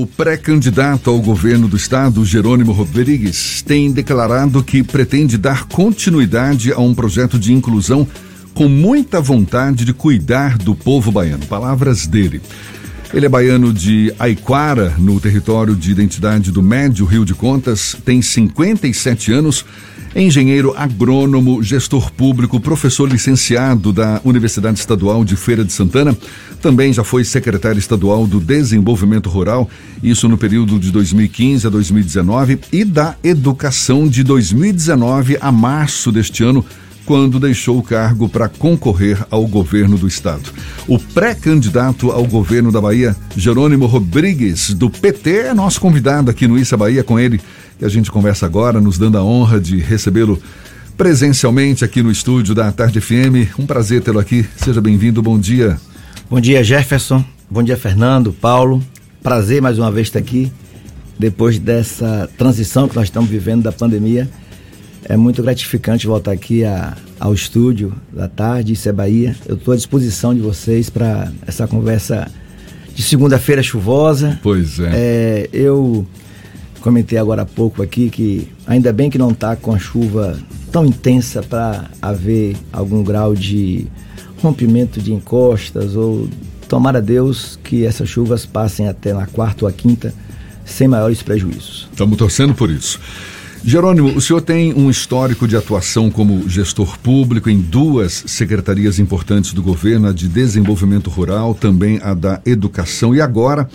O pré-candidato ao governo do estado, Jerônimo Rodrigues, tem declarado que pretende dar continuidade a um projeto de inclusão com muita vontade de cuidar do povo baiano. Palavras dele. Ele é baiano de Aiquara, no território de identidade do Médio Rio de Contas, tem 57 anos, é engenheiro agrônomo, gestor público, professor licenciado da Universidade Estadual de Feira de Santana. Também já foi secretário estadual do Desenvolvimento Rural, isso no período de 2015 a 2019, e da Educação de 2019 a março deste ano quando deixou o cargo para concorrer ao governo do estado. O pré-candidato ao governo da Bahia, Jerônimo Rodrigues, do PT, é nosso convidado aqui no Issa Bahia com ele, que a gente conversa agora, nos dando a honra de recebê-lo presencialmente aqui no estúdio da Tarde FM. Um prazer tê-lo aqui. Seja bem-vindo. Bom dia. Bom dia, Jefferson. Bom dia, Fernando, Paulo. Prazer mais uma vez estar aqui depois dessa transição que nós estamos vivendo da pandemia. É muito gratificante voltar aqui a, ao estúdio da tarde, isso é Bahia. Eu estou à disposição de vocês para essa conversa de segunda-feira chuvosa. Pois é. é. Eu comentei agora há pouco aqui que ainda bem que não está com a chuva tão intensa para haver algum grau de rompimento de encostas ou tomara Deus que essas chuvas passem até na quarta ou a quinta sem maiores prejuízos. Estamos torcendo por isso. Jerônimo, o senhor tem um histórico de atuação como gestor público em duas secretarias importantes do governo, a de desenvolvimento rural, também a da educação, e agora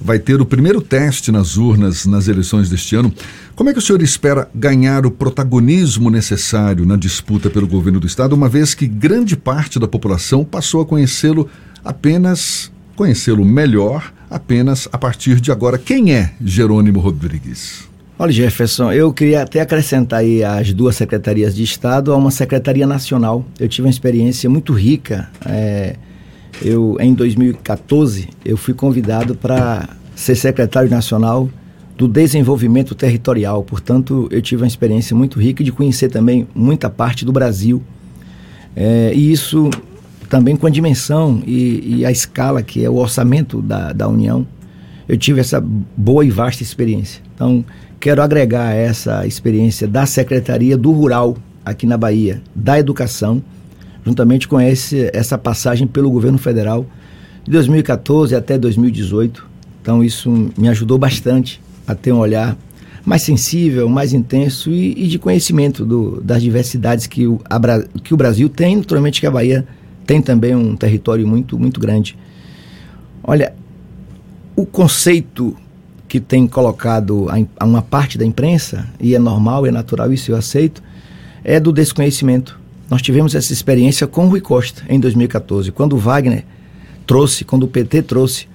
vai ter o primeiro teste nas urnas nas eleições deste ano. Como é que o senhor espera ganhar o protagonismo necessário na disputa pelo governo do Estado, uma vez que grande parte da população passou a conhecê-lo apenas, conhecê-lo melhor, apenas a partir de agora? Quem é Jerônimo Rodrigues? Olha, Jefferson, eu queria até acrescentar aí as duas secretarias de Estado a uma secretaria nacional. Eu tive uma experiência muito rica. É, eu, em 2014, eu fui convidado para ser secretário nacional do desenvolvimento territorial. Portanto, eu tive uma experiência muito rica de conhecer também muita parte do Brasil. É, e isso também com a dimensão e, e, a escala que é o orçamento da, da União. Eu tive essa boa e vasta experiência. Então, quero agregar essa experiência da Secretaria do Rural aqui na Bahia, da Educação, juntamente com esse, essa passagem pelo governo federal de 2014 até 2018. Então isso me ajudou bastante a ter um olhar mais sensível, mais intenso e, e de conhecimento do, das diversidades que o, a, que o Brasil tem, naturalmente que a Bahia tem também um território muito, muito grande. Olha, o conceito que tem colocado a, uma parte da imprensa, e é normal, é natural, isso eu aceito, é do desconhecimento. Nós tivemos essa experiência com o Rui Costa em 2014, quando o Wagner trouxe, quando o PT trouxe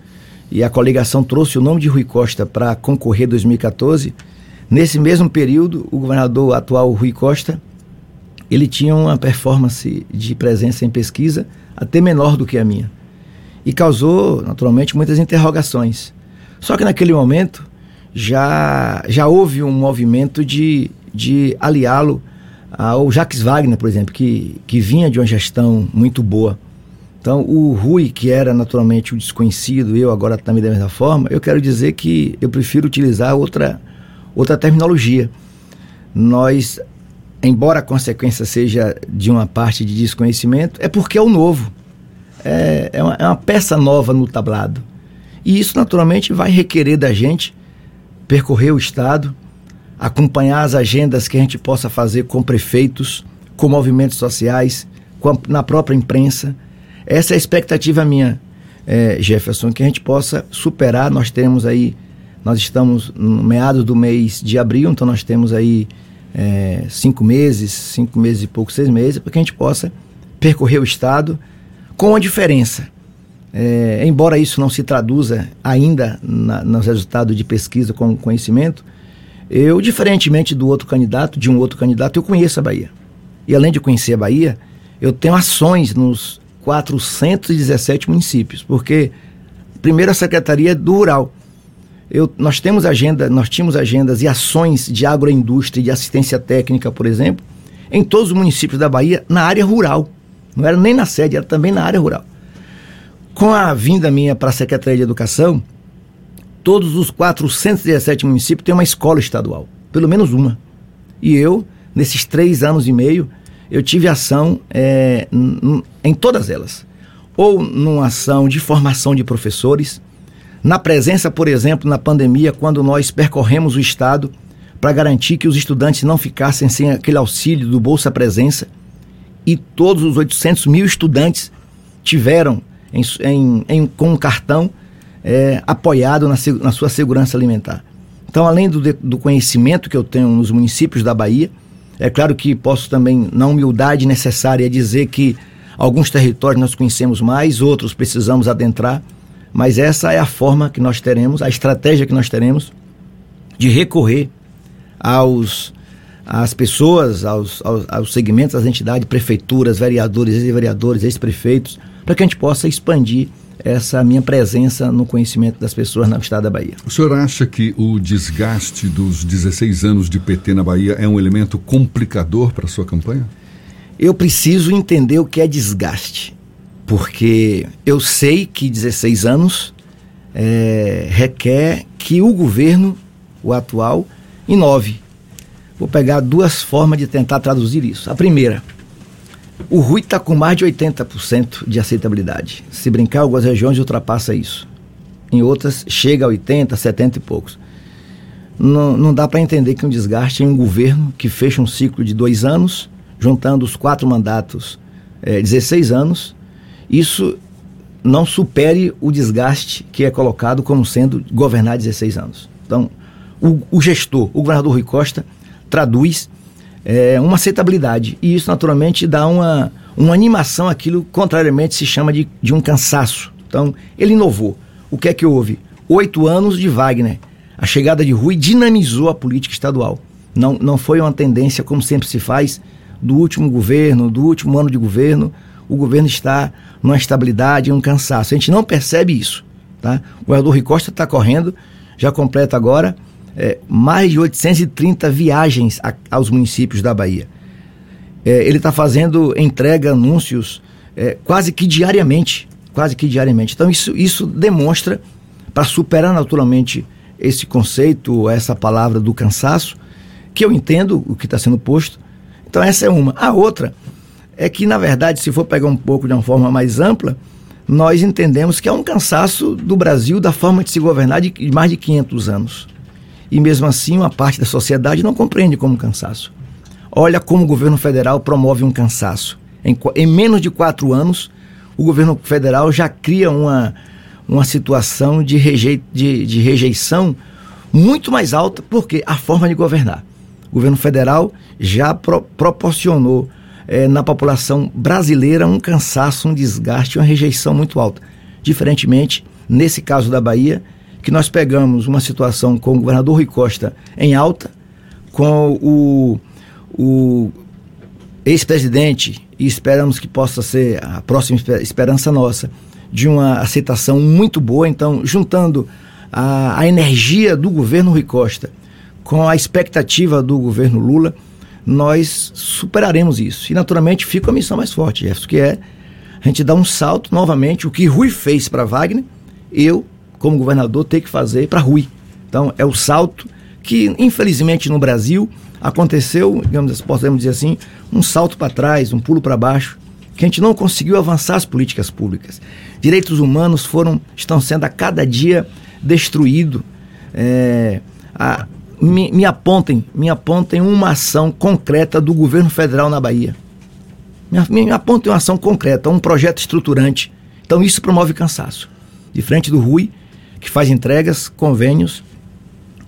e a coligação trouxe o nome de Rui Costa para concorrer 2014. Nesse mesmo período, o governador atual Rui Costa, ele tinha uma performance de presença em pesquisa até menor do que a minha. E causou, naturalmente, muitas interrogações. Só que naquele momento já, já houve um movimento de, de aliá-lo ao Jacques Wagner, por exemplo, que, que vinha de uma gestão muito boa. Então, o Rui, que era naturalmente o desconhecido, eu agora também da mesma forma, eu quero dizer que eu prefiro utilizar outra, outra terminologia. Nós, embora a consequência seja de uma parte de desconhecimento, é porque é o novo. É, é, uma, é uma peça nova no tablado. E isso, naturalmente, vai requerer da gente percorrer o Estado, acompanhar as agendas que a gente possa fazer com prefeitos, com movimentos sociais, com a, na própria imprensa. Essa é a expectativa minha, é, Jefferson, que a gente possa superar. Nós temos aí, nós estamos no meados do mês de abril, então nós temos aí é, cinco meses, cinco meses e pouco, seis meses, para que a gente possa percorrer o Estado com a diferença é, embora isso não se traduza ainda na, nos resultados de pesquisa com conhecimento, eu, diferentemente do outro candidato, de um outro candidato, eu conheço a Bahia. E além de conhecer a Bahia, eu tenho ações nos 417 municípios, porque primeiro a Secretaria do Rural. Eu, nós temos agenda, nós tínhamos agendas e ações de agroindústria e de assistência técnica, por exemplo, em todos os municípios da Bahia, na área rural. Não era nem na sede, era também na área rural. Com a vinda minha para a Secretaria de Educação, todos os 417 municípios têm uma escola estadual, pelo menos uma. E eu, nesses três anos e meio, eu tive ação é, em todas elas. Ou numa ação de formação de professores, na presença, por exemplo, na pandemia, quando nós percorremos o Estado para garantir que os estudantes não ficassem sem aquele auxílio do Bolsa Presença, e todos os 800 mil estudantes tiveram em, em, em, com um cartão é, apoiado na, na, sua segurança alimentar. Então, além do, do conhecimento que eu tenho nos municípios da Bahia, é claro que posso também, na humildade necessária, dizer que alguns territórios nós conhecemos mais, outros precisamos adentrar, mas essa é a forma que nós teremos, a estratégia que nós teremos de recorrer aos às pessoas, aos, aos, aos segmentos, às entidades, prefeituras, vereadores, ex-vereadores, ex-prefeitos, para que a gente possa expandir essa minha presença no conhecimento das pessoas no estado da Bahia. O senhor acha que o desgaste dos 16 anos de PT na Bahia é um elemento complicador para a sua campanha? Eu preciso entender o que é desgaste, porque eu sei que 16 anos é, requer que o governo, o atual, inove. Vou pegar duas formas de tentar traduzir isso. A primeira, o Rui está com mais de 80% de aceitabilidade. Se brincar, algumas regiões ultrapassa isso. Em outras, chega a 80%, 70% e poucos. Não, não dá para entender que um desgaste em um governo que fecha um ciclo de dois anos, juntando os quatro mandatos, é, 16 anos, isso não supere o desgaste que é colocado como sendo governar 16 anos. Então, o, o gestor, o governador Rui Costa, traduz é, uma aceitabilidade. E isso, naturalmente, dá uma, uma animação àquilo, contrariamente, se chama de, de um cansaço. Então, ele inovou. O que é que houve? Oito anos de Wagner. A chegada de Rui dinamizou a política estadual. Não, não foi uma tendência, como sempre se faz, do último governo, do último ano de governo. O governo está numa estabilidade, um cansaço. A gente não percebe isso. Tá? O governador Rui Costa está correndo, já completa agora é, mais de 830 viagens a, aos municípios da Bahia. É, ele está fazendo entrega, anúncios, é, quase que diariamente. Quase que diariamente. Então, isso, isso demonstra, para superar naturalmente esse conceito, essa palavra do cansaço, que eu entendo o que está sendo posto. Então, essa é uma. A outra é que, na verdade, se for pegar um pouco de uma forma mais ampla, nós entendemos que é um cansaço do Brasil da forma de se governar de mais de 500 anos e mesmo assim uma parte da sociedade não compreende como cansaço. Olha como o governo federal promove um cansaço. Em, em menos de quatro anos, o governo federal já cria uma, uma situação de, rejei, de, de rejeição muito mais alta, porque a forma de governar. O governo federal já pro, proporcionou é, na população brasileira um cansaço, um desgaste, uma rejeição muito alta. Diferentemente, nesse caso da Bahia, que nós pegamos uma situação com o governador Rui Costa em alta, com o, o ex-presidente, e esperamos que possa ser a próxima esperança nossa, de uma aceitação muito boa. Então, juntando a, a energia do governo Rui Costa com a expectativa do governo Lula, nós superaremos isso. E, naturalmente, fica a missão mais forte, Jefferson, que é a gente dar um salto novamente, o que Rui fez para Wagner, eu como governador, ter que fazer para Rui. Então, é o salto que, infelizmente, no Brasil aconteceu, digamos, podemos dizer assim, um salto para trás, um pulo para baixo, que a gente não conseguiu avançar as políticas públicas. Direitos humanos foram, estão sendo a cada dia destruídos. É, me, me, apontem, me apontem uma ação concreta do governo federal na Bahia. Me, me apontem uma ação concreta, um projeto estruturante. Então isso promove cansaço. De frente do Rui, que faz entregas, convênios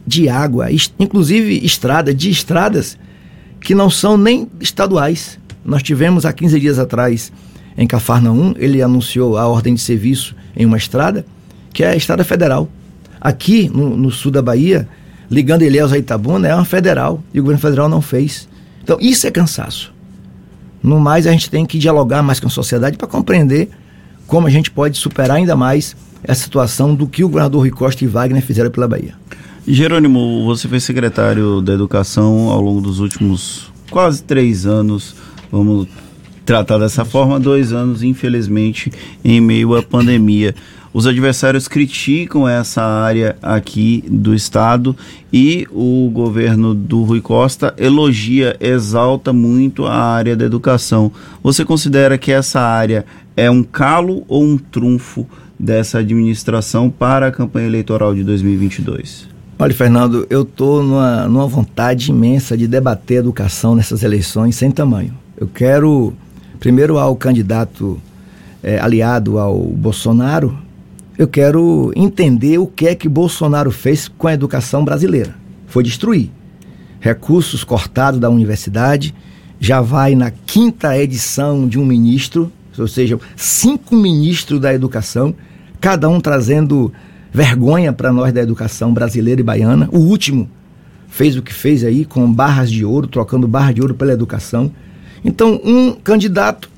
de água, inclusive estrada, de estradas que não são nem estaduais. Nós tivemos há 15 dias atrás em Cafarnaum, ele anunciou a ordem de serviço em uma estrada, que é a estrada federal. Aqui no, no sul da Bahia, ligando Ilhéus a Itabuna, é uma federal, e o governo federal não fez. Então, isso é cansaço. No mais, a gente tem que dialogar mais com a sociedade para compreender como a gente pode superar ainda mais essa situação do que o governador Rui Costa e Wagner fizeram pela Bahia. Jerônimo, você foi secretário da Educação ao longo dos últimos quase três anos. Vamos tratar dessa forma, dois anos, infelizmente, em meio à pandemia. Os adversários criticam essa área aqui do estado e o governo do Rui Costa elogia, exalta muito a área da educação. Você considera que essa área é um calo ou um trunfo dessa administração para a campanha eleitoral de 2022? Olha, Fernando, eu estou numa, numa vontade imensa de debater educação nessas eleições sem tamanho. Eu quero, primeiro, ao candidato é, aliado ao Bolsonaro, eu quero entender o que é que Bolsonaro fez com a educação brasileira. Foi destruir. Recursos cortados da universidade, já vai na quinta edição de um ministro, ou seja, cinco ministros da educação, cada um trazendo vergonha para nós da educação brasileira e baiana. O último fez o que fez aí, com barras de ouro, trocando barras de ouro pela educação. Então, um candidato,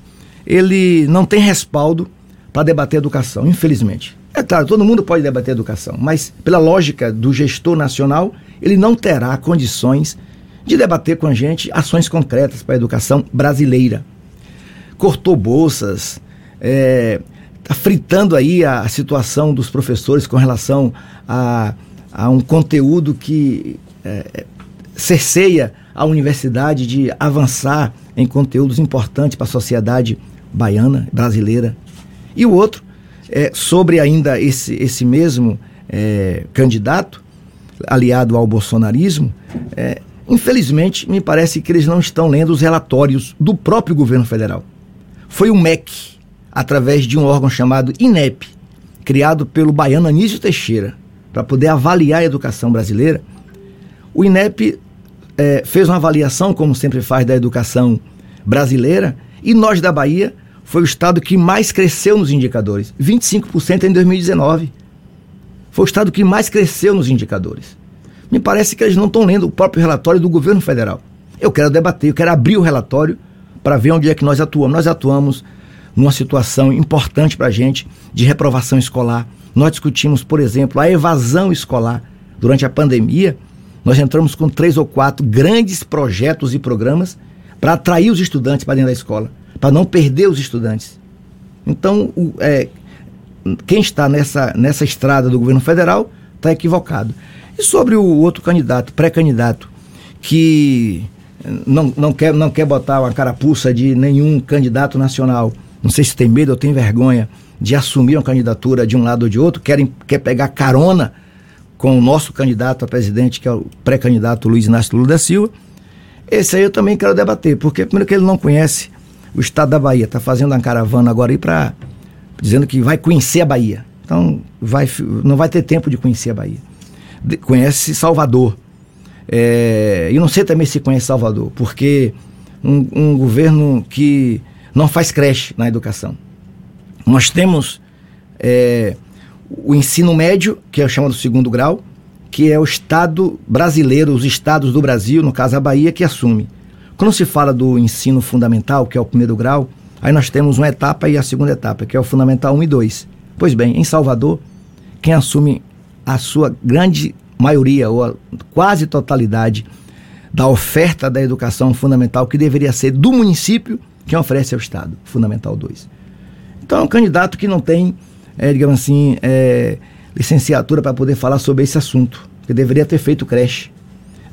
ele não tem respaldo para debater educação, infelizmente. É claro, todo mundo pode debater educação, mas pela lógica do gestor nacional, ele não terá condições de debater com a gente ações concretas para a educação brasileira. Cortou bolsas, é, tá fritando aí a, a, situação dos professores com relação a, a um conteúdo que é, cerceia a universidade de avançar em conteúdos importantes para a sociedade baiana, brasileira. E o outro é, sobre ainda esse, esse mesmo é, candidato, aliado ao bolsonarismo, é, infelizmente, me parece que eles não estão lendo os relatórios do próprio governo federal. Foi o MEC, através de um órgão chamado INEP, criado pelo baiano Anísio Teixeira, para poder avaliar a educação brasileira. O INEP é, fez uma avaliação, como sempre faz, da educação brasileira, e nós da Bahia foi o estado que mais cresceu nos indicadores. 25% em 2019. Foi o estado que mais cresceu nos indicadores. Me parece que eles não estão lendo o próprio relatório do governo federal. Eu quero debater, eu quero abrir o relatório para ver onde é que nós atuamos. Nós atuamos numa situação importante para a gente de reprovação escolar. Nós discutimos, por exemplo, a evasão escolar. Durante a pandemia, nós entramos com três ou quatro grandes projetos e programas para atrair os estudantes para dentro da escola para não perder os estudantes. Então, o, é, quem está nessa, nessa estrada do governo federal está equivocado. E sobre o outro candidato, pré-candidato, que não, não, quer, não quer botar uma carapuça de nenhum candidato nacional, não sei se tem medo ou tem vergonha de assumir uma candidatura de um lado ou de outro, querem, quer pegar carona com o nosso candidato a presidente, que é o pré-candidato Luiz Inácio Lula da Silva. Esse aí eu também quero debater, porque primeiro que ele não conhece o estado da Bahia está fazendo uma caravana agora aí para dizendo que vai conhecer a Bahia. Então vai, não vai ter tempo de conhecer a Bahia. De, conhece Salvador. É, e não sei também se conhece Salvador, porque um, um governo que não faz creche na educação. Nós temos é, o ensino médio, que é chamado segundo grau, que é o Estado brasileiro, os estados do Brasil, no caso a Bahia, que assume. Quando se fala do ensino fundamental, que é o primeiro grau, aí nós temos uma etapa e a segunda etapa, que é o fundamental 1 e 2. Pois bem, em Salvador, quem assume a sua grande maioria, ou a quase totalidade, da oferta da educação fundamental, que deveria ser do município, quem oferece é o Estado, Fundamental 2. Então é um candidato que não tem, é, digamos assim, é, licenciatura para poder falar sobre esse assunto, que deveria ter feito creche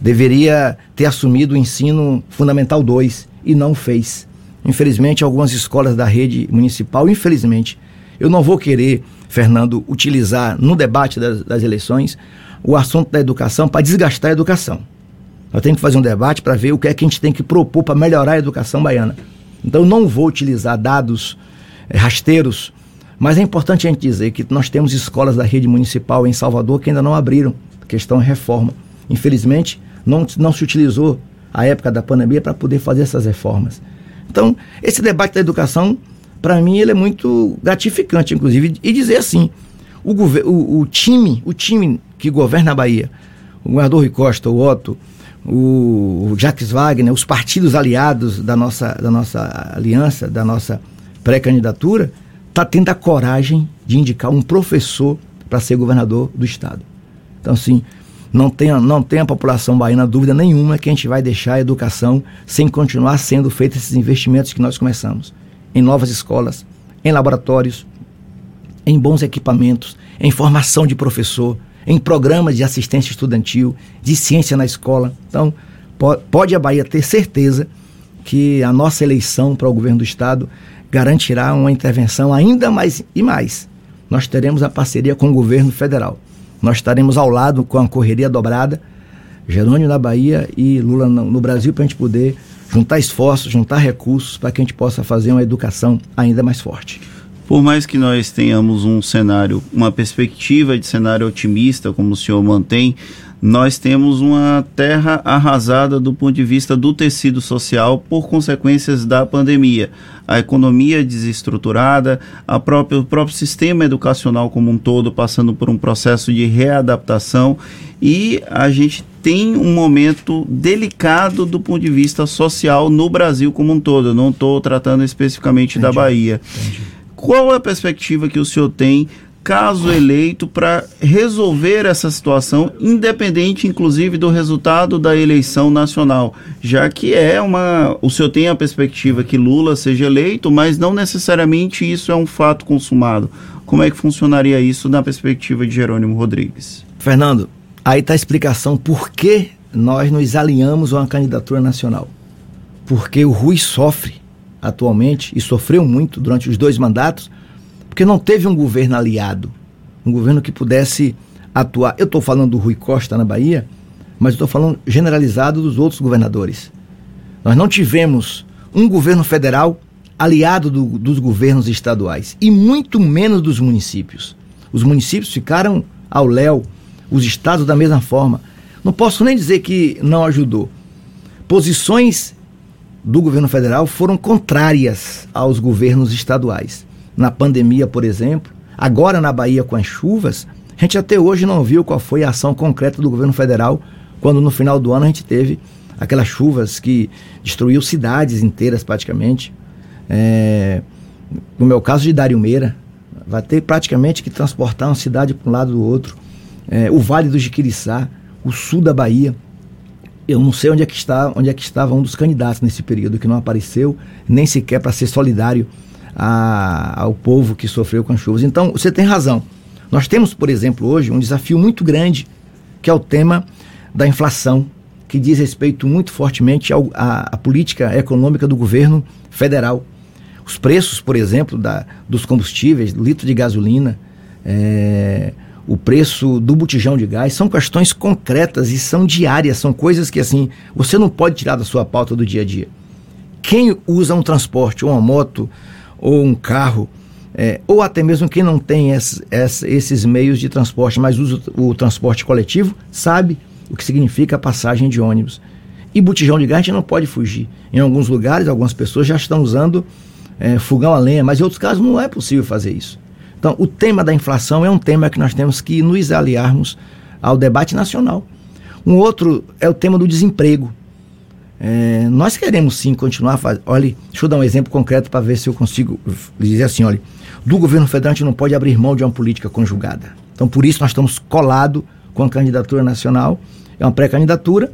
deveria ter assumido o ensino fundamental 2 e não fez. Infelizmente, algumas escolas da rede municipal, infelizmente, eu não vou querer, Fernando, utilizar no debate das, das eleições o assunto da educação para desgastar a educação. Nós temos que fazer um debate para ver o que é que a gente tem que propor para melhorar a educação baiana. Então, não vou utilizar dados é, rasteiros, mas é importante a gente dizer que nós temos escolas da rede municipal em Salvador que ainda não abriram, questão é reforma. Infelizmente, não, não se utilizou a época da pandemia para poder fazer essas reformas. Então, esse debate da educação, para mim, ele é muito gratificante, inclusive, e dizer assim, o, o, o, time, o time que governa a Bahia, o governador Rui Costa, o Otto, o, Jacques Wagner, os partidos aliados da nossa, da nossa aliança, da nossa pré-candidatura, está tendo a coragem de indicar um professor para ser governador do estado. Então, assim, não tem, não tem a população baiana dúvida nenhuma que a gente vai deixar a educação sem continuar sendo feitos esses investimentos que nós começamos. Em novas escolas, em laboratórios, em bons equipamentos, em formação de professor, em programas de assistência estudantil, de ciência na escola. Então, pode a Bahia ter certeza que a nossa eleição para o governo do estado garantirá uma intervenção ainda mais e mais. Nós teremos a parceria com o governo federal. Nós estaremos ao lado com a correria dobrada, Jerônimo na Bahia e Lula no Brasil, para a gente poder juntar esforços, juntar recursos para que a gente possa fazer uma educação ainda mais forte. Por mais que nós tenhamos um cenário, uma perspectiva de cenário otimista, como o senhor mantém, nós temos uma terra arrasada do ponto de vista do tecido social por consequências da pandemia. A economia desestruturada, a própria, o próprio sistema educacional como um todo passando por um processo de readaptação e a gente tem um momento delicado do ponto de vista social no Brasil como um todo. Eu não estou tratando especificamente Entendi. da Bahia. Entendi. Qual é a perspectiva que o senhor tem caso eleito, para resolver essa situação, independente, inclusive, do resultado da eleição nacional, já que é uma. O senhor tem a perspectiva que Lula seja eleito, mas não necessariamente isso é um fato consumado. Como é que funcionaria isso na perspectiva de Jerônimo Rodrigues? Fernando, aí está a explicação por que nós nos alinhamos a uma candidatura nacional. Porque o Rui sofre atualmente e sofreu muito durante os dois mandatos porque não teve um governo aliado, um governo que pudesse atuar. Eu estou falando do Rui Costa na Bahia, mas estou falando generalizado dos outros governadores. Nós não tivemos um governo federal aliado do, dos governos estaduais e muito menos dos municípios. Os municípios ficaram ao léu, os estados da mesma forma. Não posso nem dizer que não ajudou. Posições do governo federal foram contrárias aos governos estaduais na pandemia, por exemplo, agora na Bahia com as chuvas, a gente até hoje não viu qual foi a ação concreta do governo federal quando no final do ano a gente teve aquelas chuvas que destruiu cidades inteiras praticamente. É, no meu caso de Dário Meira, vai ter praticamente que transportar uma cidade para um lado do outro. É, o Vale do Jiquiriçá, o sul da Bahia. Eu não sei onde é que está, onde é que estava um dos candidatos nesse período que não apareceu, nem sequer para ser solidário a, ao povo que sofreu com as chuvas. Então, você tem razão. Nós temos, por exemplo, hoje um desafio muito grande, que é o tema da inflação, que diz respeito muito fortemente à política econômica do governo federal. Os preços, por exemplo, da, dos combustíveis, litro de gasolina, é, o preço do botijão de gás, são questões concretas e são diárias, são coisas que assim você não pode tirar da sua pauta do dia a dia. Quem usa um transporte ou uma moto ou um carro, é, ou até mesmo quem não tem esse, esse, esses meios de transporte, mas usa o transporte coletivo, sabe o que significa a passagem de ônibus. E botijão de gás a gente não pode fugir. Em alguns lugares, algumas pessoas já estão usando é, fogão a lenha, mas em outros casos não é possível fazer isso. Então, o tema da inflação é um tema que nós temos que nos aliarmos ao debate nacional. Um outro é o tema do desemprego. É, nós queremos sim continuar fazendo. Olha, deixa eu dar um exemplo concreto para ver se eu consigo dizer assim: olha, do governo federal a gente não pode abrir mão de uma política conjugada. Então, por isso, nós estamos colados com a candidatura nacional. É uma pré-candidatura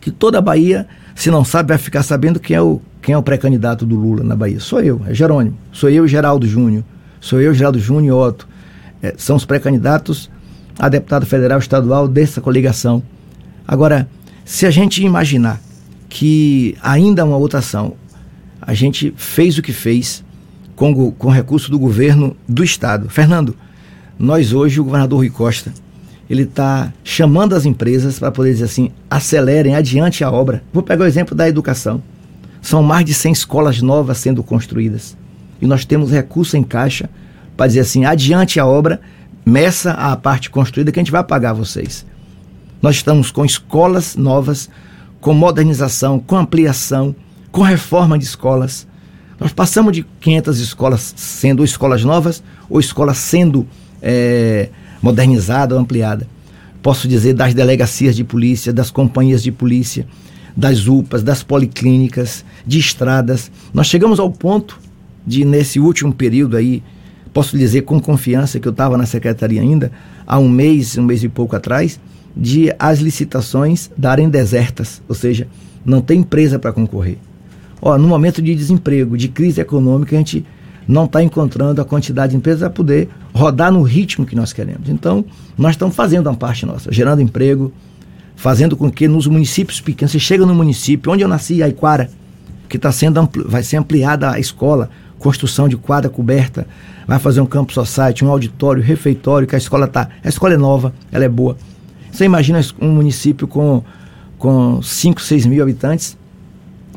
que toda a Bahia, se não sabe, vai ficar sabendo quem é o, quem é o pré-candidato do Lula na Bahia. Sou eu, é Jerônimo. Sou eu e Geraldo Júnior. Sou eu, Geraldo Júnior e Otto. É, são os pré-candidatos a deputado federal estadual dessa coligação. Agora, se a gente imaginar que ainda uma outra ação. A gente fez o que fez com, com recurso do governo do Estado. Fernando, nós hoje, o governador Rui Costa, ele está chamando as empresas para poder dizer assim, acelerem, adiante a obra. Vou pegar o exemplo da educação. São mais de 100 escolas novas sendo construídas. E nós temos recurso em caixa para dizer assim, adiante a obra, meça a parte construída que a gente vai pagar vocês. Nós estamos com escolas novas, com modernização, com ampliação, com reforma de escolas. Nós passamos de 500 escolas sendo escolas novas ou escolas sendo é, modernizada ou ampliada. Posso dizer das delegacias de polícia, das companhias de polícia, das UPAs, das policlínicas, de estradas. Nós chegamos ao ponto de, nesse último período aí, posso dizer com confiança que eu estava na secretaria ainda, há um mês, um mês e pouco atrás, de as licitações darem desertas, ou seja, não tem empresa para concorrer. Ó, no momento de desemprego, de crise econômica, a gente não está encontrando a quantidade de empresas para poder rodar no ritmo que nós queremos. Então, nós estamos fazendo uma parte nossa, gerando emprego, fazendo com que nos municípios pequenos, você chega no município, onde eu nasci, Aiquara, que está sendo ampli, vai ser ampliada a escola, construção de quadra coberta, vai fazer um campo society, um auditório, refeitório, que a escola tá, a escola é nova, ela é boa. Você imagina um município com com 5, 6 mil habitantes,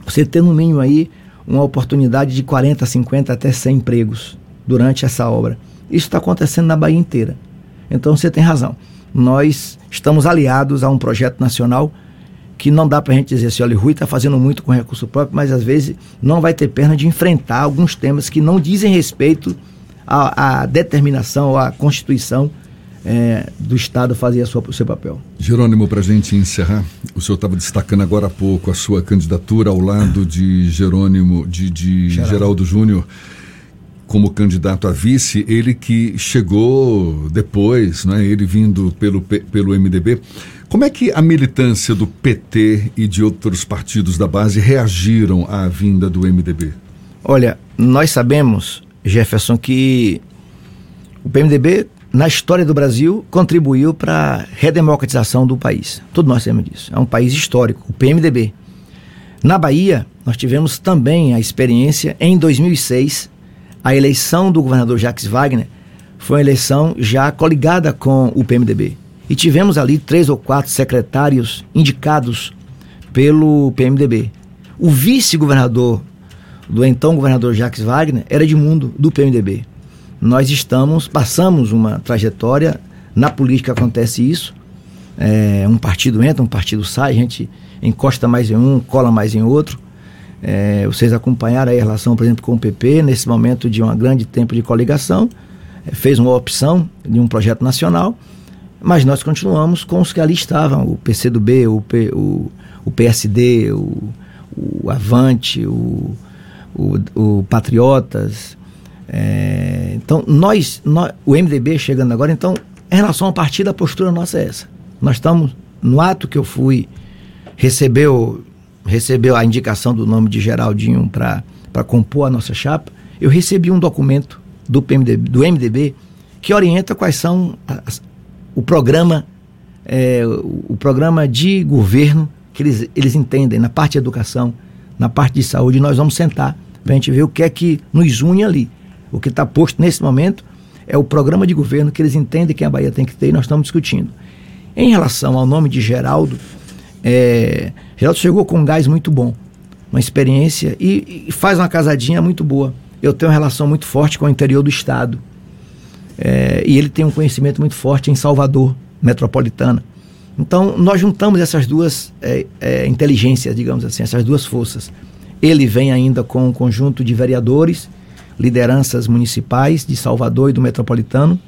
você ter no mínimo aí uma oportunidade de 40, 50 até 100 empregos durante essa obra. Isso está acontecendo na Bahia inteira. Então você tem razão. Nós estamos aliados a um projeto nacional que não dá para a gente dizer assim, olha, o Rui está fazendo muito com recurso próprio, mas às vezes não vai ter perna de enfrentar alguns temas que não dizem respeito à, à determinação, à Constituição é, do Estado fazer sua, o seu papel. Jerônimo, para a gente encerrar, o senhor estava destacando agora há pouco a sua candidatura ao lado de Jerônimo, de, de Geraldo, Geraldo Júnior, como candidato a vice, ele que chegou depois, né, ele vindo pelo, pelo MDB. Como é que a militância do PT e de outros partidos da base reagiram à vinda do MDB? Olha, nós sabemos, Jefferson, que o PMDB na história do Brasil, contribuiu para a redemocratização do país. Todos nós sabemos disso. É um país histórico, o PMDB. Na Bahia, nós tivemos também a experiência, em 2006, a eleição do governador Jacques Wagner foi uma eleição já coligada com o PMDB. E tivemos ali três ou quatro secretários indicados pelo PMDB. O vice-governador do então governador Jacques Wagner era de mundo do PMDB nós estamos, passamos uma trajetória, na política acontece isso, é, um partido entra, um partido sai, a gente encosta mais em um, cola mais em outro. É, vocês acompanharam a relação, por exemplo, com o PP, nesse momento de um grande tempo de coligação, é, fez uma opção de um projeto nacional, mas nós continuamos com os que ali estavam, o PCdoB, o, P, o, o PSD, o, o Avante, o, o, o Patriotas, é, então, nós, nós, o MDB chegando agora, então, em relação à partida, a postura nossa é essa. Nós estamos, no ato que eu fui, recebeu, recebeu a indicação do nome de Geraldinho para compor a nossa chapa, eu recebi um documento do, PMDB, do MDB que orienta quais são as, o programa é, o, o, programa de governo que eles, eles entendem na parte de educação, na parte de saúde, nós vamos sentar para a gente ver o que é que nos une ali. O que está posto nesse momento é o programa de governo que eles entendem que a Bahia tem que ter e nós estamos discutindo. Em relação ao nome de Geraldo, é, Geraldo chegou com um gás muito bom, uma experiência e, e, faz uma casadinha muito boa. Eu tenho uma relação muito forte com o interior do estado. É, e ele tem um conhecimento muito forte em Salvador, metropolitana. Então, nós juntamos essas duas é, é, inteligências, digamos assim, essas duas forças. Ele vem ainda com um conjunto de vereadores lideranças municipais de Salvador e do Metropolitano.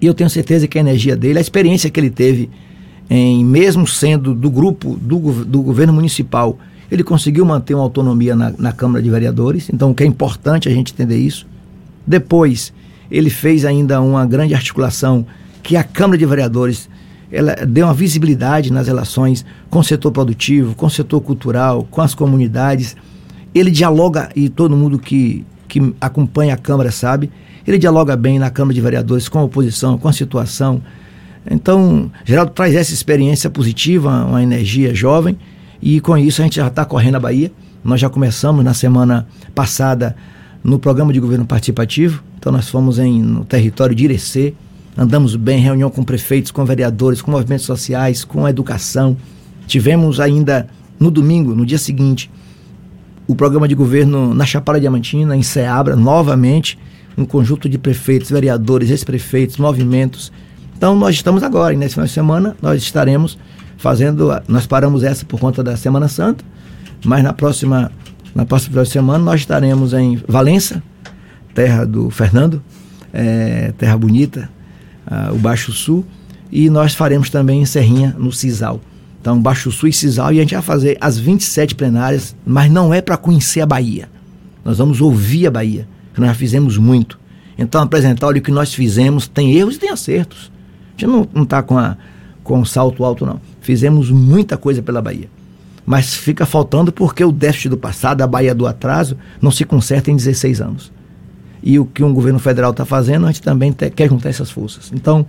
E eu tenho certeza que a energia dele, a experiência que ele teve, em mesmo sendo do grupo do, do governo municipal, ele conseguiu manter uma autonomia na, na Câmara de Vereadores. Então, o que é importante a gente entender isso. Depois, ele fez ainda uma grande articulação que a Câmara de Vereadores ela deu uma visibilidade nas relações com o setor produtivo, com o setor cultural, com as comunidades. Ele dialoga e todo mundo que que acompanha a Câmara sabe, ele dialoga bem na Câmara de Vereadores com a oposição, com a situação. Então, Geraldo traz essa experiência positiva, uma energia jovem, e com isso a gente já está correndo a Bahia. Nós já começamos na semana passada no programa de governo participativo, então nós fomos em, no território de Irecê, andamos bem, reunião com prefeitos, com vereadores, com movimentos sociais, com educação. Tivemos ainda no domingo, no dia seguinte, o programa de governo na Chapada Diamantina, em Ceabra, novamente, um conjunto de prefeitos, vereadores, ex-prefeitos, movimentos. Então, nós estamos agora, nesse final de semana, nós estaremos fazendo, nós paramos essa por conta da Semana Santa, mas na próxima, na próxima semana nós estaremos em Valença, terra do Fernando, é, terra bonita, o Baixo Sul, e nós faremos também em Serrinha, no Cisal. Então, Baixo Sul e Cisal, e a gente vai fazer as 27 plenárias, mas não é para conhecer a Bahia. Nós vamos ouvir a Bahia, que nós já fizemos muito. Então, apresentar, olha, o que nós fizemos tem erros e tem acertos. Gente não está com, com um salto alto, não. Fizemos muita coisa pela Bahia. Mas fica faltando porque o déficit do passado, a Bahia do atraso, não se conserta em 16 anos. e o que um governo federal está fazendo, a gente também te, quer juntar essas forças. Então,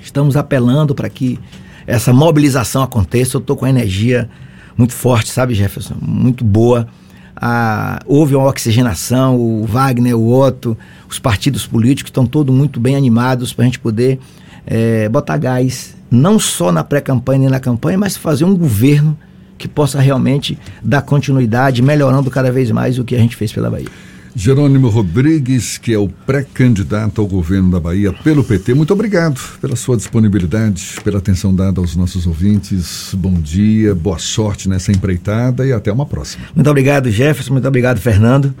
estamos apelando para que essa mobilização aconteça. Eu estou com a energia muito forte, sabe, Jefferson? Muito boa. Ah, houve uma oxigenação, o Wagner, o Otto, os partidos políticos estão todos muito bem animados para a gente poder é, botar gás, não só na pré-campanha nem na campanha, mas fazer um governo que possa realmente dar continuidade, melhorando cada vez mais o que a gente fez pela Bahia. Jerônimo Rodrigues, que é o pré-candidato ao governo da Bahia pelo PT, muito obrigado pela sua disponibilidade, pela atenção dada aos nossos ouvintes. Bom dia, boa sorte nessa empreitada e até uma próxima. Muito obrigado, Jefferson, muito obrigado, Fernando.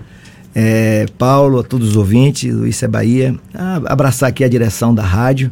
É, Paulo, a todos os ouvintes do Isso é Bahia. Ah, abraçar aqui a direção da rádio.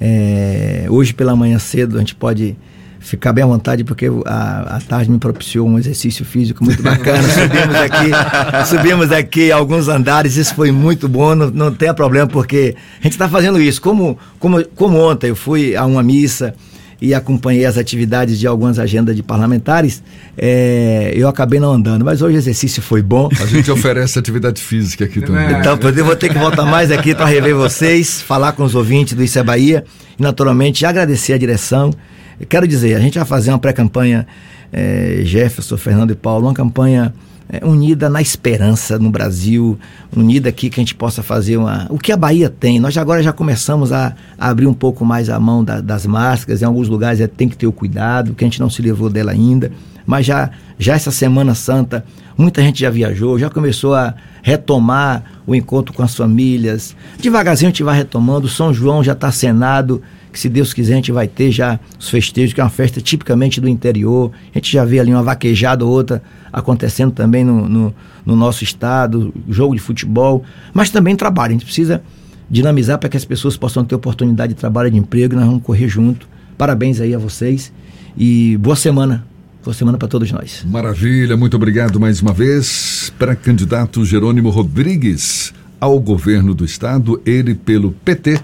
É, hoje pela manhã cedo a gente pode ficar bem à vontade, porque a, a tarde me propiciou um exercício físico muito bacana. subimos aqui, subimos aqui alguns andares, isso foi muito bom, não, não tem problema, porque a gente está fazendo isso. Como, como, como ontem eu fui a uma missa e acompanhei as atividades de algumas agendas de parlamentares, é, eu acabei não andando. Mas hoje o exercício foi bom. A gente oferece atividade física aqui também. Então, eu vou ter que voltar mais aqui para rever vocês, falar com os ouvintes do Isso é Bahia e, naturalmente, agradecer a direção eu quero dizer, a gente vai fazer uma pré-campanha, é, Jefferson, Fernando e Paulo, uma campanha é, unida na esperança no Brasil, unida aqui que a gente possa fazer uma. O que a Bahia tem. Nós agora já começamos a, a abrir um pouco mais a mão da, das máscaras, em alguns lugares é, tem que ter o cuidado, que a gente não se levou dela ainda. Mas já, já essa Semana Santa, muita gente já viajou, já começou a retomar o encontro com as famílias. Devagarzinho a gente vai retomando. São João já está cenado que se Deus quiser a gente vai ter já os festejos, que é uma festa tipicamente do interior. A gente já vê ali uma vaquejada ou outra acontecendo também no, no, no nosso estado, jogo de futebol, mas também trabalho. A gente precisa dinamizar para que as pessoas possam ter oportunidade de trabalho, de emprego, nós vamos correr junto. Parabéns aí a vocês e boa semana. Boa semana para todos nós. Maravilha, muito obrigado mais uma vez. Para candidato Jerônimo Rodrigues ao governo do estado, ele pelo PT.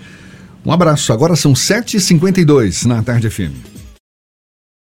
Um abraço. Agora são 7h52 na Tarde FM.